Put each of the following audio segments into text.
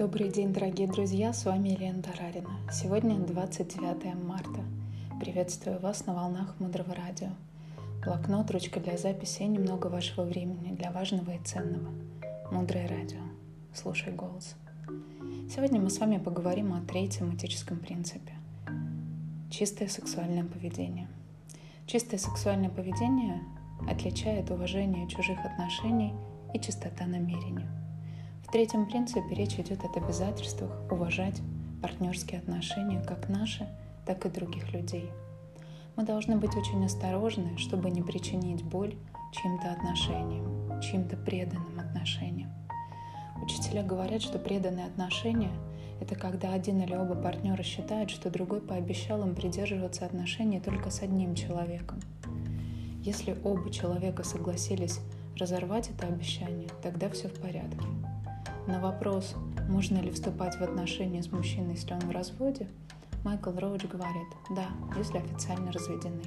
Добрый день, дорогие друзья, с вами Елена Тарарина. Сегодня 29 марта. Приветствую вас на волнах Мудрого Радио. Блокнот, ручка для записи и немного вашего времени для важного и ценного. Мудрое Радио. Слушай голос. Сегодня мы с вами поговорим о третьем этическом принципе. Чистое сексуальное поведение. Чистое сексуальное поведение отличает уважение чужих отношений и чистота намерений – в третьем принципе речь идет о обязательствах уважать партнерские отношения как наши, так и других людей. Мы должны быть очень осторожны, чтобы не причинить боль чьим-то отношениям, чьим-то преданным отношениям. Учителя говорят, что преданные отношения – это когда один или оба партнера считают, что другой пообещал им придерживаться отношений только с одним человеком. Если оба человека согласились разорвать это обещание, тогда все в порядке. На вопрос, можно ли вступать в отношения с мужчиной, если он в разводе, Майкл Роуч говорит, да, если официально разведены.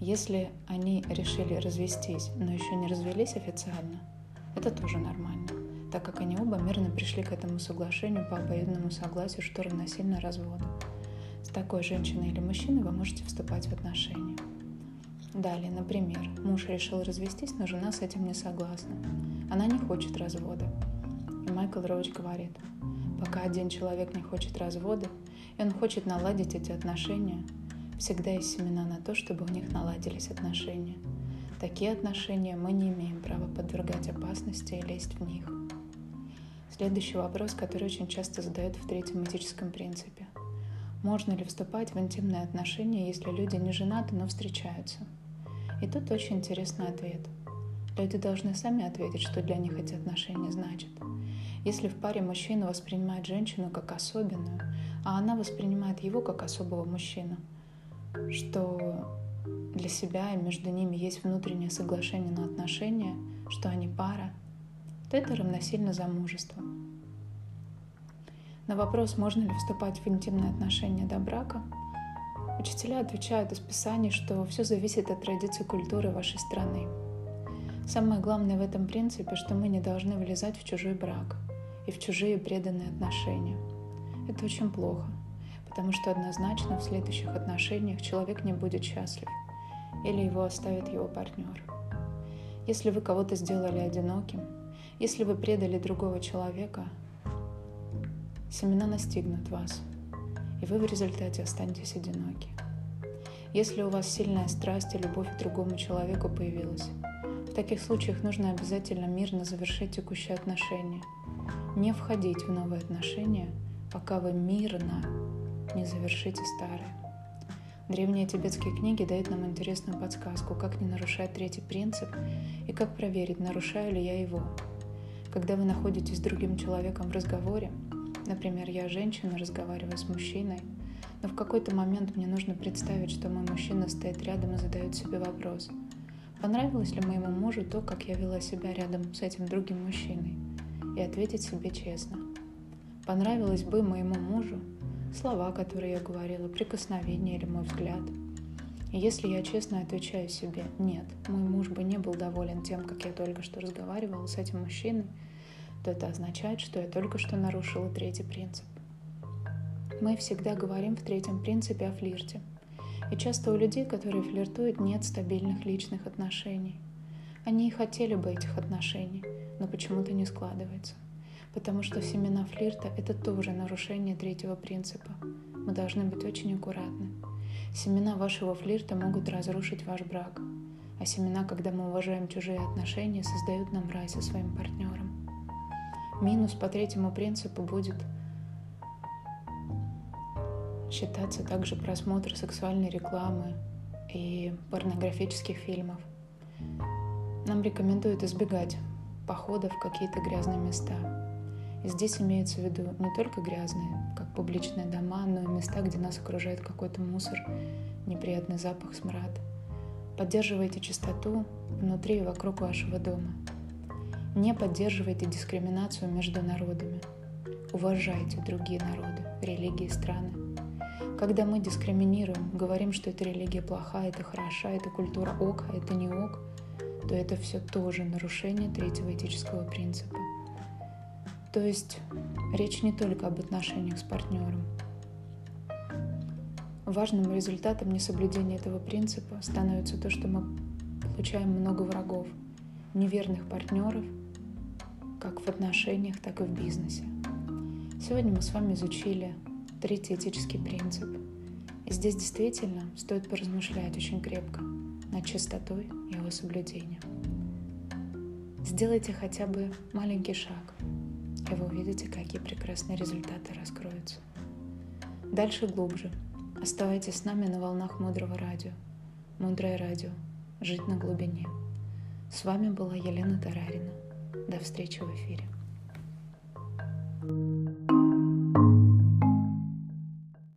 Если они решили развестись, но еще не развелись официально, это тоже нормально, так как они оба мирно пришли к этому соглашению по обоюдному согласию, что равносильно разводу. С такой женщиной или мужчиной вы можете вступать в отношения. Далее, например, муж решил развестись, но жена с этим не согласна. Она не хочет развода. Майкл Роуч говорит, пока один человек не хочет развода, и он хочет наладить эти отношения, всегда есть семена на то, чтобы у них наладились отношения. Такие отношения мы не имеем права подвергать опасности и лезть в них. Следующий вопрос, который очень часто задают в третьем этическом принципе. Можно ли вступать в интимные отношения, если люди не женаты, но встречаются? И тут очень интересный ответ. Люди должны сами ответить, что для них эти отношения значат. Если в паре мужчина воспринимает женщину как особенную, а она воспринимает его как особого мужчину, что для себя и между ними есть внутреннее соглашение на отношения, что они пара, то это равносильно замужеству. На вопрос, можно ли вступать в интимные отношения до брака, учителя отвечают из Писаний, что все зависит от традиции культуры вашей страны. Самое главное в этом принципе, что мы не должны влезать в чужой брак – и в чужие преданные отношения. Это очень плохо, потому что однозначно в следующих отношениях человек не будет счастлив или его оставит его партнер. Если вы кого-то сделали одиноким, если вы предали другого человека, семена настигнут вас, и вы в результате останетесь одиноки. Если у вас сильная страсть и любовь к другому человеку появилась, в таких случаях нужно обязательно мирно завершить текущие отношения – не входить в новые отношения, пока вы мирно не завершите старые. Древние тибетские книги дают нам интересную подсказку, как не нарушать третий принцип и как проверить, нарушаю ли я его. Когда вы находитесь с другим человеком в разговоре, например, я женщина, разговариваю с мужчиной, но в какой-то момент мне нужно представить, что мой мужчина стоит рядом и задает себе вопрос, понравилось ли моему мужу то, как я вела себя рядом с этим другим мужчиной – и ответить себе честно. Понравилось бы моему мужу слова, которые я говорила, прикосновение или мой взгляд. И если я честно отвечаю себе «нет», мой муж бы не был доволен тем, как я только что разговаривала с этим мужчиной, то это означает, что я только что нарушила третий принцип. Мы всегда говорим в третьем принципе о флирте. И часто у людей, которые флиртуют, нет стабильных личных отношений. Они и хотели бы этих отношений, но почему-то не складывается. Потому что семена флирта — это тоже нарушение третьего принципа. Мы должны быть очень аккуратны. Семена вашего флирта могут разрушить ваш брак. А семена, когда мы уважаем чужие отношения, создают нам рай со своим партнером. Минус по третьему принципу будет считаться также просмотр сексуальной рекламы и порнографических фильмов. Нам рекомендуют избегать походов в какие-то грязные места. И здесь имеется в виду не только грязные, как публичные дома, но и места, где нас окружает какой-то мусор, неприятный запах, смрад. Поддерживайте чистоту внутри и вокруг вашего дома. Не поддерживайте дискриминацию между народами. Уважайте другие народы, религии, страны. Когда мы дискриминируем, говорим, что эта религия плохая, это хороша, это культура ок, а это не ок – то это все тоже нарушение третьего этического принципа. То есть речь не только об отношениях с партнером. Важным результатом несоблюдения этого принципа становится то, что мы получаем много врагов, неверных партнеров, как в отношениях, так и в бизнесе. Сегодня мы с вами изучили третий этический принцип. И здесь действительно стоит поразмышлять очень крепко над чистотой его соблюдением. Сделайте хотя бы маленький шаг, и вы увидите, какие прекрасные результаты раскроются. Дальше глубже. Оставайтесь с нами на волнах Мудрого Радио. Мудрое Радио. Жить на глубине. С вами была Елена Тарарина. До встречи в эфире. thank you